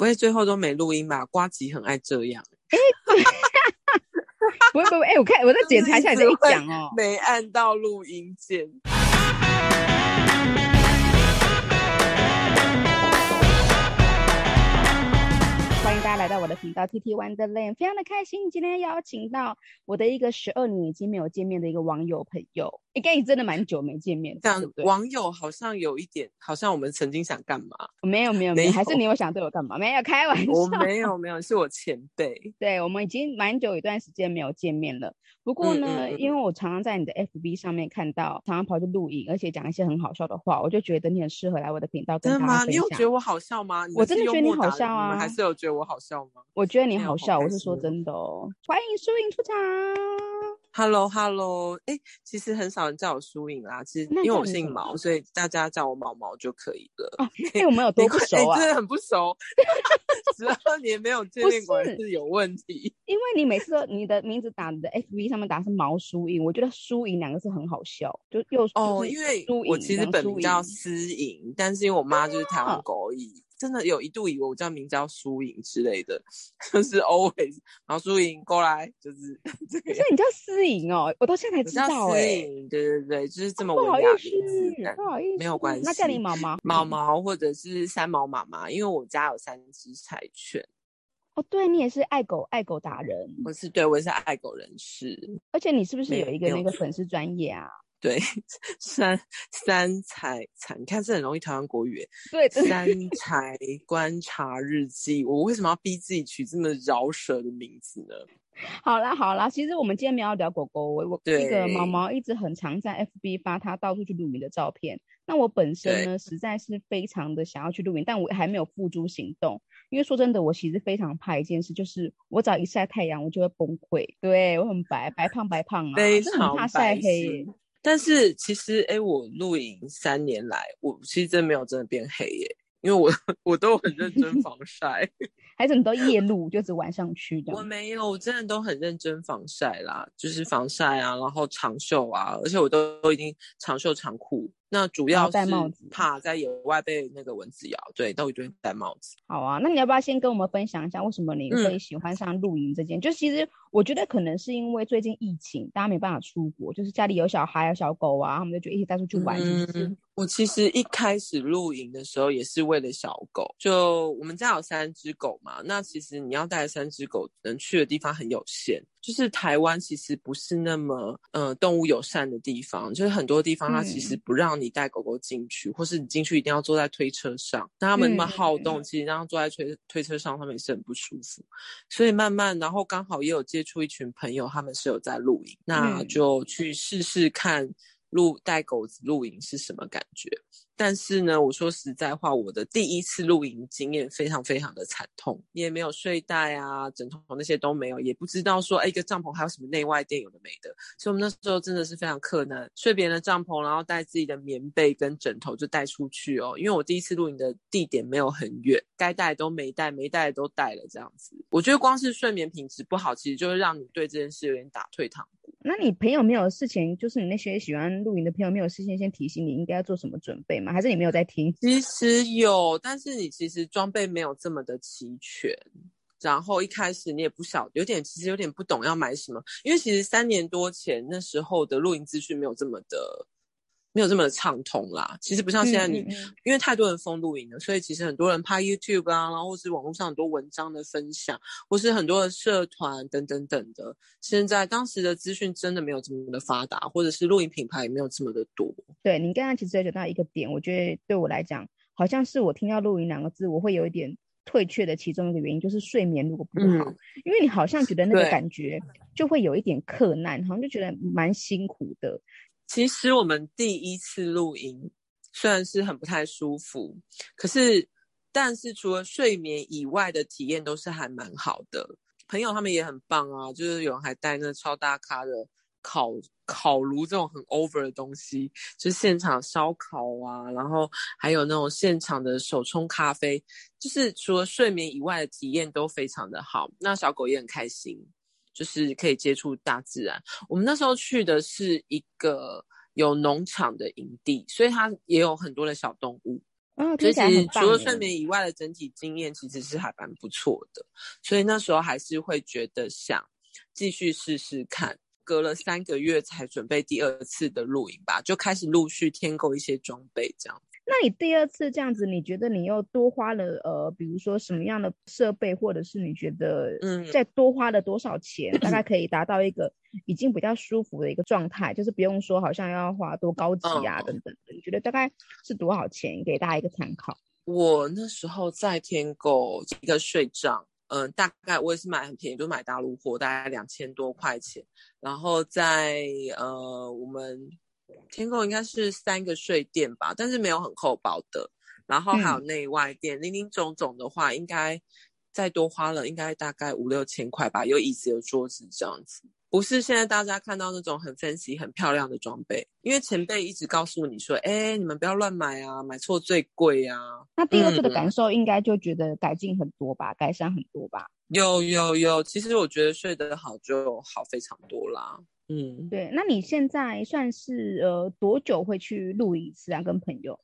不会最后都没录音吧？瓜吉很爱这样。哎，不会不会，哎，我看我再检查一下你这 一讲哦，没按到录音键。家来到我的频道 TT Wonderland，非常的开心，今天邀请到我的一个十二年已经没有见面的一个网友朋友。应该也真的蛮久没见面，这样网友好像有一点，好像我们曾经想干嘛？没有没有没有，还是你有想对我干嘛？没有开玩笑，我没有没有，是我前辈。对，我们已经蛮久一段时间没有见面了。不过呢，嗯嗯嗯，因为我常常在你的 FB 上面看到，常常跑去录影，而且讲一些很好笑的话，我就觉得你很适合来我的频道跟大家分享。真的吗？你有觉得我好笑吗？我真的觉得你好笑啊！你们还是有觉得我好笑吗？我觉得你好笑，我是说真的哦。欢迎输赢出场。Hello，Hello，哎、欸，其实很少人叫我输赢啦。其实因为我姓毛，所以大家叫我毛毛就可以了。哦，因为我们有 多不熟啊，真的很不熟。十二年没有见面，果然是有问题。因为你每次都你的名字打你的 FB 上面打是毛输赢，我觉得输赢两个字很好笑，就又哦，因为我其实本名叫思颖，但是因为我妈就是台湾狗语。真的有一度以为我叫名叫输赢之类的，就是 always，然后输赢过来就是 这个。所以你叫思颖哦，我到现在才知道哎、欸。对对对，就是这么文雅的名字，不好意思，没有关系。那叫你毛毛，毛毛或者是三毛妈妈，因为我家有三只柴犬。哦，对，你也是爱狗爱狗达人。我是对，我也是爱狗人士。而且你是不是有一个那个粉丝专业啊？对，三三才才，你看这很容易台湾国语。对，三才观察日记，我为什么要逼自己取这么饶舌的名字呢？好啦好啦，其实我们今天没有聊狗狗，我我那个毛毛一直很常在 FB 发他到处去露营的照片。那我本身呢，实在是非常的想要去露营，但我还没有付诸行动。因为说真的，我其实非常怕一件事，就是我只要一晒太阳，我就会崩溃。对，我很白白胖白胖啊，非常很怕晒黑。但是其实，哎，我露营三年来，我其实真没有真的变黑耶，因为我 我都很认真防晒，还是你都夜露，就只晚上去的？我没有，我真的都很认真防晒啦，就是防晒啊，然后长袖啊，而且我都都已经长袖长裤。那主要是怕在野外被那个蚊子咬，对，都一定戴帽子。好啊，那你要不要先跟我们分享一下，为什么你会喜欢上露营这件？嗯、就其实我觉得可能是因为最近疫情，大家没办法出国，就是家里有小孩、有小狗啊，他们就觉得一起带出去玩，我其实一开始露营的时候也是为了小狗，就我们家有三只狗嘛。那其实你要带三只狗能去的地方很有限，就是台湾其实不是那么呃动物友善的地方，就是很多地方它其实不让你带狗狗进去，嗯、或是你进去一定要坐在推车上。那他们那么好动，嗯、其实让他坐在推推车上，他们也是很不舒服。所以慢慢，然后刚好也有接触一群朋友，他们是有在露营，那就去试试看。露带狗子露营是什么感觉？但是呢，我说实在话，我的第一次露营经验非常非常的惨痛，也没有睡袋啊、枕头那些都没有，也不知道说，哎，一个帐篷还有什么内外垫，有的没的。所以我们那时候真的是非常困难，睡别人的帐篷，然后带自己的棉被跟枕头就带出去哦。因为我第一次露营的地点没有很远，该带都没带，没带都带了这样子。我觉得光是睡眠品质不好，其实就会让你对这件事有点打退堂。那你朋友没有事情，就是你那些喜欢露营的朋友没有事先先提醒你应该要做什么准备吗？还是你没有在听？其实有，但是你其实装备没有这么的齐全，然后一开始你也不晓，有点其实有点不懂要买什么，因为其实三年多前那时候的露营资讯没有这么的。没有这么的畅通啦，其实不像现在你，嗯嗯嗯，因为太多人封露营了，所以其实很多人拍 YouTube 啊，然后或是网络上很多文章的分享，或是很多的社团等等等的。现在当时的资讯真的没有这么的发达，或者是露营品牌也没有这么的多。对，你刚刚其实有讲到一个点，我觉得对我来讲，好像是我听到露营两个字，我会有一点退却的其中一个原因，就是睡眠如果不好，嗯、因为你好像觉得那个感觉就会有一点克难，好像就觉得蛮辛苦的。其实我们第一次露营虽然是很不太舒服，可是但是除了睡眠以外的体验都是还蛮好的。朋友他们也很棒啊，就是有人还带那超大咖的烤烤炉这种很 over 的东西，就是现场烧烤啊，然后还有那种现场的手冲咖啡，就是除了睡眠以外的体验都非常的好。那小狗也很开心。就是可以接触大自然。我们那时候去的是一个有农场的营地，所以它也有很多的小动物。嗯，所以其实除了睡眠以外的整体经验其实是还蛮不错的，所以那时候还是会觉得想继续试试看。隔了三个月才准备第二次的露营吧，就开始陆续添购一些装备这样。那你第二次这样子，你觉得你又多花了呃，比如说什么样的设备，或者是你觉得嗯，再多花了多少钱，嗯、大概 可以达到一个已经比较舒服的一个状态，就是不用说好像要花多高级啊等等的。嗯、你觉得大概是多少钱？给大家一个参考。我那时候在天狗一个睡帐。嗯、呃，大概我也是买很便宜，就买大陆货，大概两千多块钱。然后在呃，我们天空应该是三个睡垫吧，但是没有很厚薄的。然后还有内外垫，零零总总的话，应该再多花了，应该大概五六千块吧。有椅子，有桌子这样子。不是现在大家看到那种很 fancy、很漂亮的装备，因为前辈一直告诉你说：“哎，你们不要乱买啊，买错最贵啊。”那第二次的感受应该就觉得改进很多吧，嗯、改善很多吧？有有有，其实我觉得睡得好就好非常多啦。嗯，对。那你现在算是呃多久会去露一次啊？跟朋友？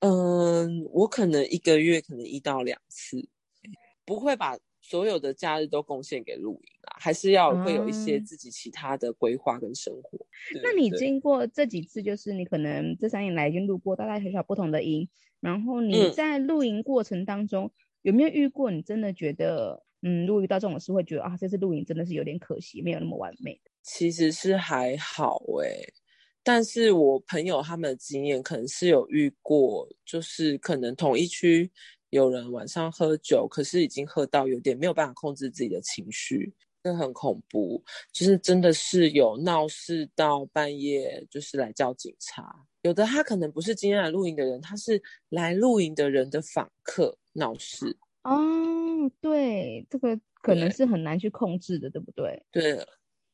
嗯，我可能一个月可能一到两次，不会把所有的假日都贡献给露营啊，还是要会有一些自己其他的规划跟生活。嗯、那你经过这几次，就是你可能这三年来已经露过大大小小不同的营，然后你在露营过程当中、嗯、有没有遇过你真的觉得，嗯，如果遇到这种事会觉得啊，这次露营真的是有点可惜，没有那么完美。其实是还好诶、欸，但是我朋友他们的经验可能是有遇过，就是可能同一区。有人晚上喝酒，可是已经喝到有点没有办法控制自己的情绪，这很恐怖。就是真的是有闹事到半夜，就是来叫警察。有的他可能不是今天来露营的人，他是来露营的人的访客闹事。哦，对，这个可能是很难去控制的，对，对不对？对。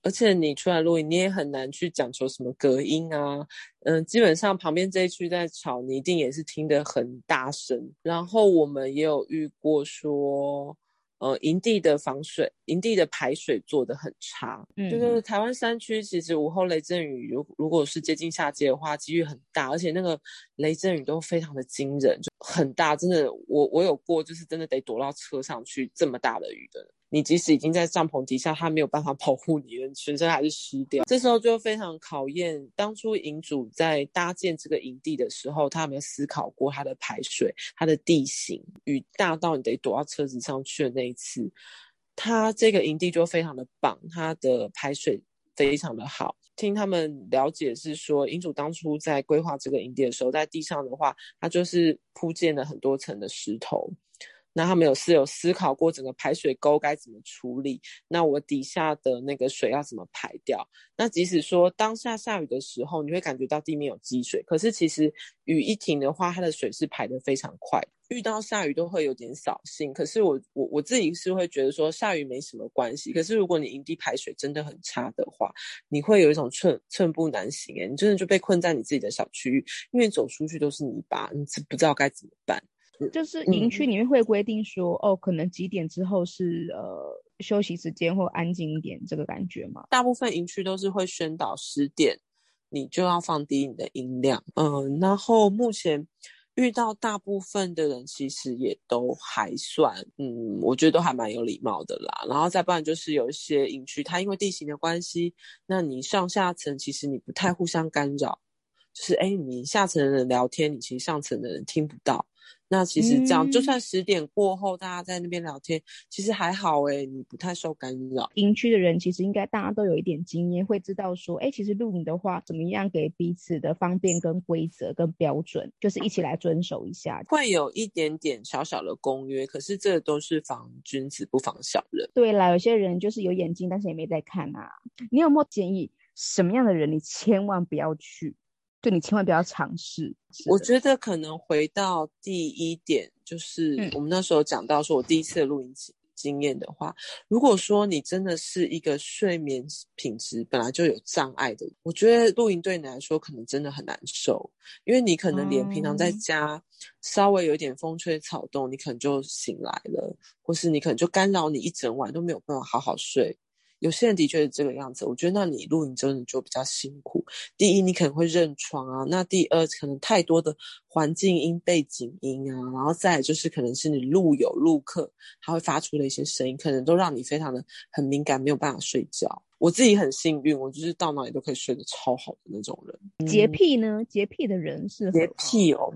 而且你出来录音，你也很难去讲求什么隔音啊，嗯，基本上旁边这一区在吵，你一定也是听得很大声。然后我们也有遇过说，呃，营地的防水、营地的排水做得很差，嗯，就是台湾山区其实午后雷阵雨，如如果是接近夏季的话，几率很大，而且那个雷阵雨都非常的惊人，就很大，真的，我我有过，就是真的得躲到车上去，这么大的雨的。你即使已经在帐篷底下，他没有办法保护你，全身还是湿掉。这时候就非常考验当初营主在搭建这个营地的时候，他有没有思考过它的排水、它的地形，雨大到你得躲到车子上去的那一次，他这个营地就非常的棒，它的排水非常的好。听他们了解是说，营主当初在规划这个营地的时候，在地上的话，他就是铺建了很多层的石头。那他们有是有思考过整个排水沟该怎么处理？那我底下的那个水要怎么排掉？那即使说当下下雨的时候，你会感觉到地面有积水，可是其实雨一停的话，它的水是排得非常快。遇到下雨都会有点扫兴，可是我我我自己是会觉得说下雨没什么关系。可是如果你营地排水真的很差的话，你会有一种寸寸步难行诶，你真的就被困在你自己的小区域，因为走出去都是泥巴，你不知道该怎么办。就是营区里面会规定说，嗯、哦，可能几点之后是呃休息时间或安静一点，这个感觉吗？大部分营区都是会宣导十点，你就要放低你的音量。嗯，然后目前遇到大部分的人其实也都还算，嗯，我觉得都还蛮有礼貌的啦。然后再不然就是有一些营区，它因为地形的关系，那你上下层其实你不太互相干扰，就是哎，你下层的人聊天，你其实上层的人听不到。那其实这样，嗯、就算十点过后大家在那边聊天，其实还好哎、欸，你不太受干扰。营区的人其实应该大家都有一点经验，会知道说，哎、欸，其实露营的话，怎么样给彼此的方便跟规则跟标准，就是一起来遵守一下。会有一点点小小的公约，可是这都是防君子不防小人。对啦，有些人就是有眼睛，但是也没在看啊。你有没有建议什么样的人，你千万不要去？对，你千万不要尝试。我觉得可能回到第一点，就是我们那时候讲到说，我第一次的露营经验的话，嗯、如果说你真的是一个睡眠品质本来就有障碍的，我觉得露营对你来说可能真的很难受，因为你可能连平常在家稍微有一点风吹草动，你可能就醒来了，或是你可能就干扰你一整晚都没有办法好好睡。有些人的确是这个样子，我觉得那你露营真的就比较辛苦。第一，你可能会认床啊；那第二，可能太多的环境音、背景音啊，然后再来就是可能是你露友、露客他会发出的一些声音，可能都让你非常的很敏感，没有办法睡觉。我自己很幸运，我就是到哪里都可以睡得超好的那种人。洁癖呢？洁癖的人是洁癖哦。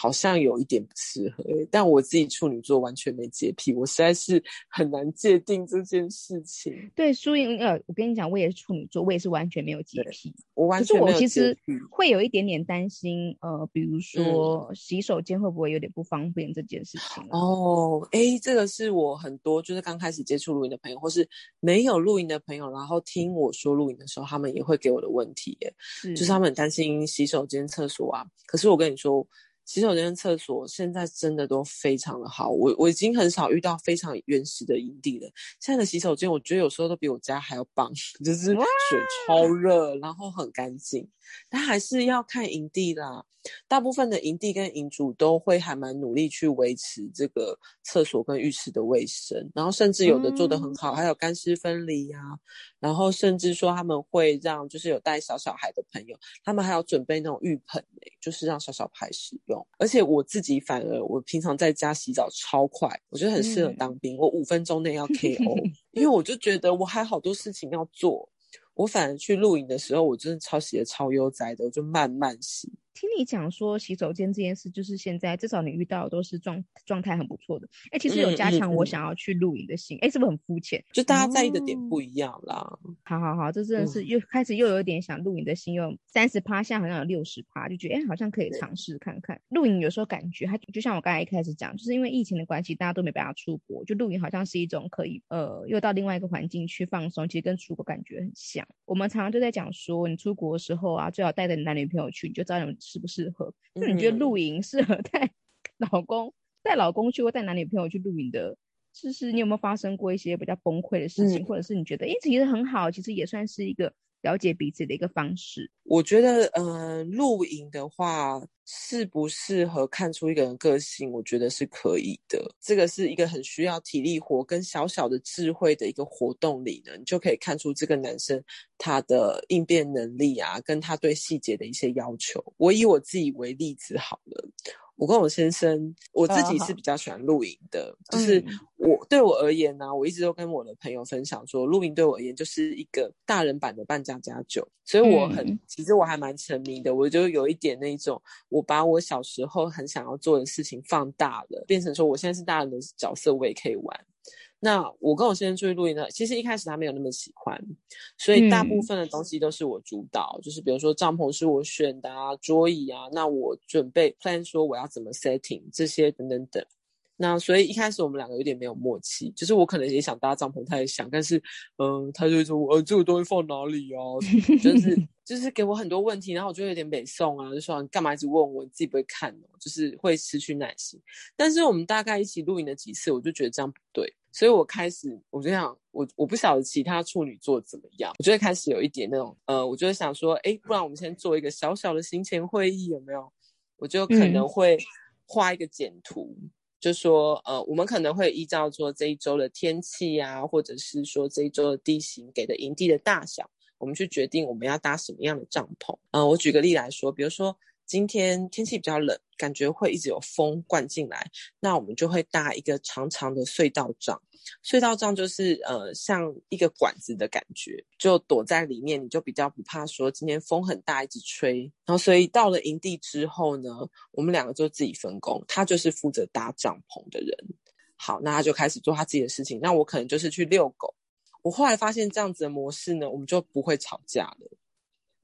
好像有一点不适合，但我自己处女座完全没洁癖，我实在是很难界定这件事情。对，书英，呃，我跟你讲，我也是处女座，我也是完全没有洁癖。我完全是我其实会有一点点担心，呃，比如说洗手间会不会有点不方便这件事情。哦，哎，这个是我很多就是刚开始接触露营的朋友，或是没有露营的朋友，然后听我说露营的时候，他们也会给我的问题，耶，就是他们很担心洗手间、厕所啊。可是我跟你说。洗手间跟厕所现在真的都非常的好，我我已经很少遇到非常原始的营地了。现在的洗手间，我觉得有时候都比我家还要棒，就是水超热，然后很干净。但还是要看营地啦，大部分的营地跟营主都会还蛮努力去维持这个厕所跟浴室的卫生，然后甚至有的做得很好，嗯、还有干湿分离呀、啊，然后甚至说他们会让就是有带小小孩的朋友，他们还要准备那种浴盆、欸、就是让小小孩使用。而且我自己反而我平常在家洗澡超快，我觉得很适合当兵，嗯、我五分钟内要 KO，因为我就觉得我还好多事情要做。我反而去露营的时候，我真的超洗的超悠哉的，我就慢慢洗。听你讲说洗手间这件事，就是现在至少你遇到的都是状状态很不错的。哎、欸，其实有加强我想要去露营的心。哎、嗯嗯嗯欸，是不是很肤浅？就大家在意的点不一样啦。哦、好好好，这真的是又开始又有一点想露营的心，又三十趴，现在好像有六十趴，就觉得哎、欸，好像可以尝试看看露营。有时候感觉它就像我刚才一开始讲，就是因为疫情的关系，大家都没办法出国，就露营好像是一种可以呃，又到另外一个环境去放松，其实跟出国感觉很像。我们常常就在讲说，你出国的时候啊，最好带着你男女朋友去，你就知道你们适不适合。就你觉得露营适合 带老公带老公去，或带男女朋友去露营的？就是你有没有发生过一些比较崩溃的事情，嗯、或者是你觉得哎，其实很好，其实也算是一个了解彼此的一个方式？我觉得，呃，露营的话适不适合看出一个人个性，我觉得是可以的。这个是一个很需要体力活跟小小的智慧的一个活动里呢，你就可以看出这个男生他的应变能力啊，跟他对细节的一些要求。我以我自己为例子好了。我跟我先生，我自己是比较喜欢露营的，哦、就是我、嗯、对我而言呢、啊，我一直都跟我的朋友分享说，露营对我而言就是一个大人版的扮家家酒，所以我很，嗯、其实我还蛮沉迷的，我就有一点那种，我把我小时候很想要做的事情放大了，变成说我现在是大人的角色，我也可以玩。那我跟我先生出去露营呢，其实一开始他没有那么喜欢，所以大部分的东西都是我主导，嗯、就是比如说帐篷是我选的啊，桌椅啊，那我准备 plan 说我要怎么 setting 这些等等等。那所以一开始我们两个有点没有默契，就是我可能也想搭帐篷，他也想，但是嗯、呃，他就会说，呃，这个东西放哪里啊？就是就是给我很多问题，然后我就有点北宋啊，就说你干嘛一直问我，你自己不会看哦，就是会失去耐心。但是我们大概一起露营了几次，我就觉得这样不对，所以我开始我就想，我我不晓得其他处女座怎么样，我就会开始有一点那种呃，我就会想说，哎，不然我们先做一个小小的行前会议，有没有？我就可能会画一个简图。嗯就说，呃，我们可能会依照说这一周的天气啊，或者是说这一周的地形给的营地的大小，我们去决定我们要搭什么样的帐篷。呃，我举个例来说，比如说。今天天气比较冷，感觉会一直有风灌进来，那我们就会搭一个长长的隧道帐。隧道帐就是呃像一个管子的感觉，就躲在里面，你就比较不怕说今天风很大一直吹。然后所以到了营地之后呢，我们两个就自己分工，他就是负责搭帐篷的人。好，那他就开始做他自己的事情，那我可能就是去遛狗。我后来发现这样子的模式呢，我们就不会吵架了。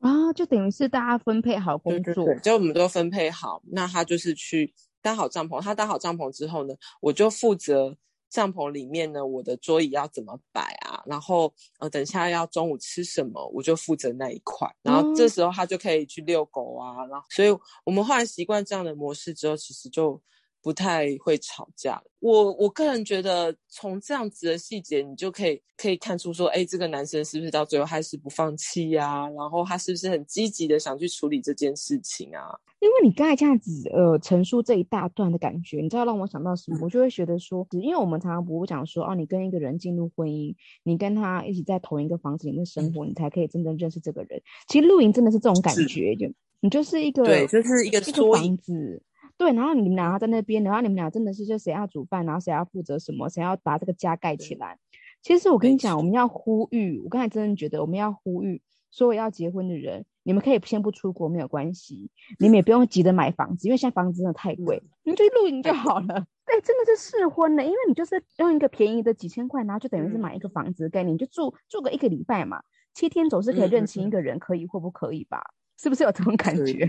啊，就等于是大家分配好工作，对对对，就我们都分配好。那他就是去搭好帐篷，他搭好帐篷之后呢，我就负责帐篷里面呢，我的桌椅要怎么摆啊？然后呃，等下要中午吃什么，我就负责那一块。然后这时候他就可以去遛狗啊。然后，所以我们后来习惯这样的模式之后，其实就不太会吵架。我我个人觉得，从这样子的细节，你就可以可以看出说，哎，这个男生是不是到最后还是不放弃呀？然后他是不是很积极的想去处理这件事情啊？因为你刚才这样子呃陈述这一大段的感觉，你知道让我想到什么？嗯、我就会觉得说，因为我们常常不会讲说，哦，你跟一个人进入婚姻，你跟他一起在同一个房子里面生活，嗯、你才可以真正认识这个人。其实露营真的是这种感觉，就你就是一个对，就是一个一个房子。对，然后你们俩在那边，然后你们俩真的是就谁要煮饭，然后谁要负责什么，谁要把这个家盖起来。其实我跟你讲，我们要呼吁，我刚才真的觉得我们要呼吁所有要结婚的人，你们可以先不出国没有关系，你们也不用急着买房子，因为现在房子真的太贵，你们就露营就好了。对，真的是试婚的，因为你就是用一个便宜的几千块，然后就等于是买一个房子的概念，你就住住个一个礼拜嘛，七天总是可以认清一个人，可以或不可以吧？是不是有这种感觉？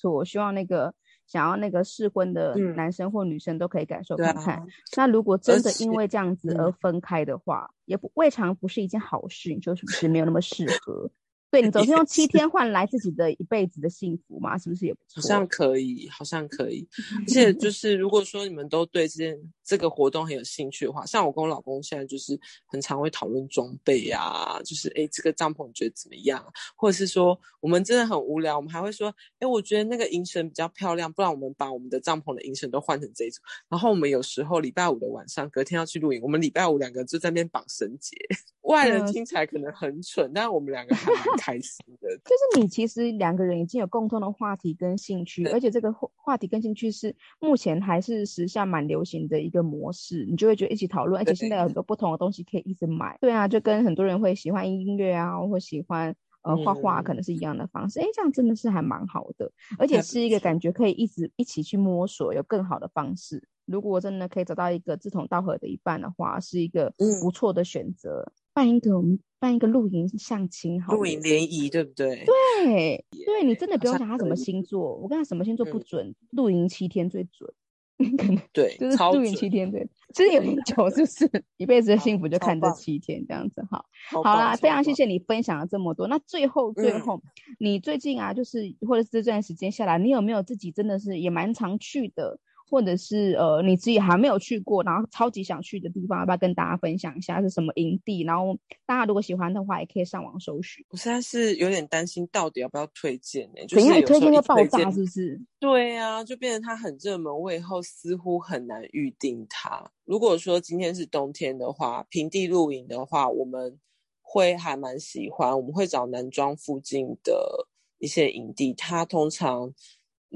所以我希望那个。想要那个试婚的男生或女生都可以感受看看。嗯啊、那如果真的因为这样子而分开的话，嗯、也不未尝不是一件好事。你说是不是没有那么适合？对，你总是用七天换来自己的一辈子的幸福嘛？是不是也不错？好像可以，好像可以。而 且就是如果说你们都对这件这个活动很有兴趣的话，像我跟我老公现在就是很常会讨论装备啊，就是哎，这个帐篷你觉得怎么样？或者是说我们真的很无聊，我们还会说，哎，我觉得那个银绳比较漂亮，不然我们把我们的帐篷的银绳都换成这一种。然后我们有时候礼拜五的晚上，隔天要去露营，我们礼拜五两个就在那边绑绳结。外人听起来可能很蠢，但是我们两个还蛮 开心的。就是你其实两个人已经有共同的话题跟兴趣，而且这个话题跟兴趣是目前还是时下蛮流行的一个模式，你就会觉得一起讨论，而且现在有很多不同的东西可以一直买。对啊，就跟很多人会喜欢音乐啊，或喜欢呃画画，可能是一样的方式。哎、嗯，这样真的是还蛮好的，而且是一个感觉可以一直一起去摸索，有更好的方式。如果真的可以找到一个志同道合的一半的话，是一个不错的选择。嗯办一个，我们办一个露营相亲，好，露营联谊，对不对？对，对你真的不用想他什么星座，我跟他什么星座不准，露营七天最准，可能对，就是住院七天对，其实有点久，就是一辈子的幸福就看这七天这样子，哈，好啦，非常谢谢你分享了这么多。那最后最后，你最近啊，就是或者是这段时间下来，你有没有自己真的是也蛮常去的？或者是呃，你自己还没有去过，然后超级想去的地方，要不要跟大家分享一下是什么营地？然后大家如果喜欢的话，也可以上网搜寻。我现在是有点担心，到底要不要推荐呢？等一下推荐会爆炸，是不是？对啊，就变成它很热门，我以后似乎很难预定它。如果说今天是冬天的话，平地露营的话，我们会还蛮喜欢，我们会找南庄附近的一些营地，它通常。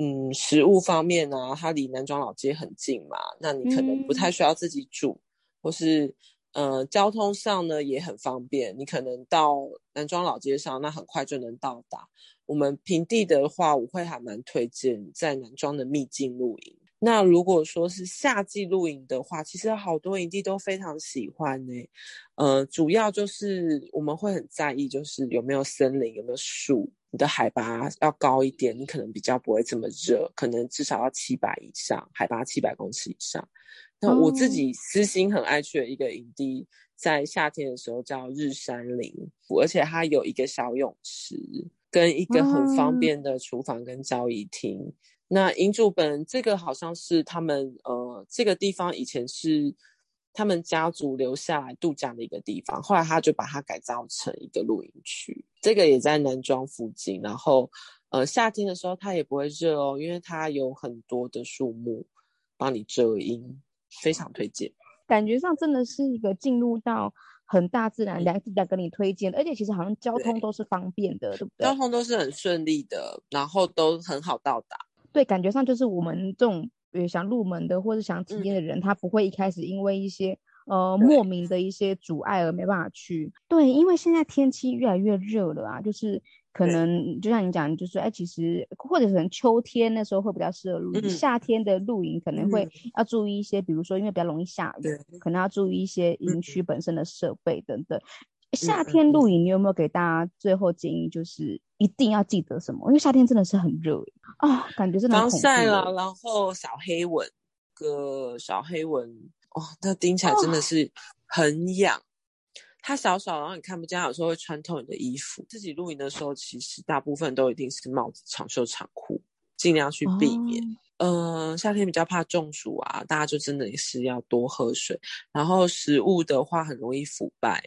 嗯，食物方面呢、啊，它离南庄老街很近嘛，那你可能不太需要自己煮，嗯、或是呃，交通上呢也很方便，你可能到南庄老街上，那很快就能到达。我们平地的话，我会还蛮推荐在南庄的秘境露营。那如果说是夏季露营的话，其实好多营地都非常喜欢呢、欸。呃，主要就是我们会很在意，就是有没有森林，有没有树。你的海拔要高一点，你可能比较不会这么热，可能至少要七百以上，海拔七百公尺以上。那我自己私心很爱去的一个营地，在夏天的时候叫日山林，而且它有一个小泳池，跟一个很方便的厨房跟交易厅。那营主本这个好像是他们呃，这个地方以前是。他们家族留下来度假的一个地方，后来他就把它改造成一个露营区。这个也在南庄附近，然后呃夏天的时候它也不会热哦，因为它有很多的树木帮你遮阴，非常推荐。感觉上真的是一个进入到很大自然，两两跟你推荐，而且其实好像交通都是方便的，对，对不对？交通都是很顺利的，然后都很好到达。对，感觉上就是我们这种。想入门的或者想体验的人，嗯、他不会一开始因为一些呃莫名的一些阻碍而没办法去。对，因为现在天气越来越热了啊，就是可能就像你讲，就是哎，其实或者可能秋天那时候会比较适合露营，嗯、夏天的露营可能会要注意一些，嗯、比如说因为比较容易下雨，可能要注意一些营区本身的设备等等。夏天露营，你有没有给大家最后建议？就是一定要记得什么？因为夏天真的是很热啊，感觉真的很防晒了，然后小黑蚊，个小黑蚊，哦，那叮起来真的是很痒。哦、它小小，然后你看不见，有时候会穿透你的衣服。自己露营的时候，其实大部分都一定是帽子、长袖长裤，尽量去避免。哦嗯、呃，夏天比较怕中暑啊，大家就真的是要多喝水。然后食物的话很容易腐败，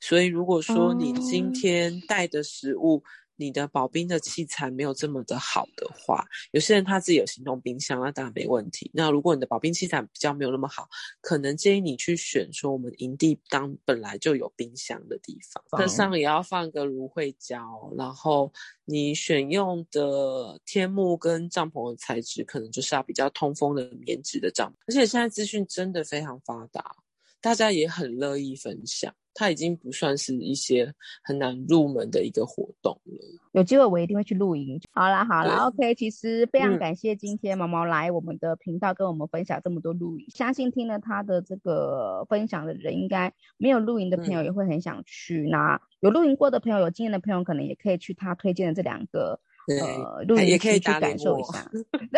所以如果说你今天带的食物，嗯你的保冰的器材没有这么的好的话，有些人他自己有行动冰箱，那当然没问题。那如果你的保冰器材比较没有那么好，可能建议你去选说我们营地当本来就有冰箱的地方，那上也要放个芦荟胶，然后你选用的天幕跟帐篷的材质，可能就是要比较通风的棉质的帐篷。而且现在资讯真的非常发达，大家也很乐意分享。它已经不算是一些很难入门的一个活动了。有机会我一定会去露营。好啦好啦，OK。其实非常感谢今天毛毛来我们的频道跟我们分享这么多露营，嗯、相信听了他的这个分享的人，应该没有露营的朋友也会很想去。嗯、那有露营过的朋友，有经验的朋友，可能也可以去他推荐的这两个呃露营也可以去感受一下。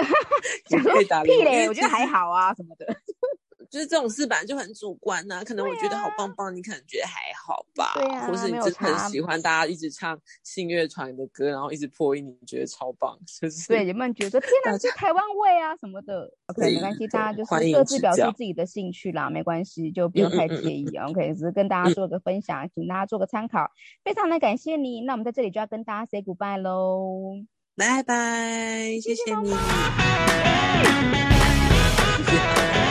想说屁嘞，我觉得还好啊什么的。就是这种事本来就很主观呐、啊，可能我觉得好棒棒，啊、你可能觉得还好吧，对啊，或是你真的很喜欢大家一直唱信乐团的歌，然后一直破音，你觉得超棒，就是对，有没有觉得天哪，是台湾味啊什么的？OK，没关系，大家就是各自表示自己的兴趣啦，没关系，就不用太介意。嗯嗯嗯 OK，只是跟大家做个分享，嗯、请大家做个参考。非常的感谢你，那我们在这里就要跟大家 say goodbye 喽，拜拜，谢谢你。谢谢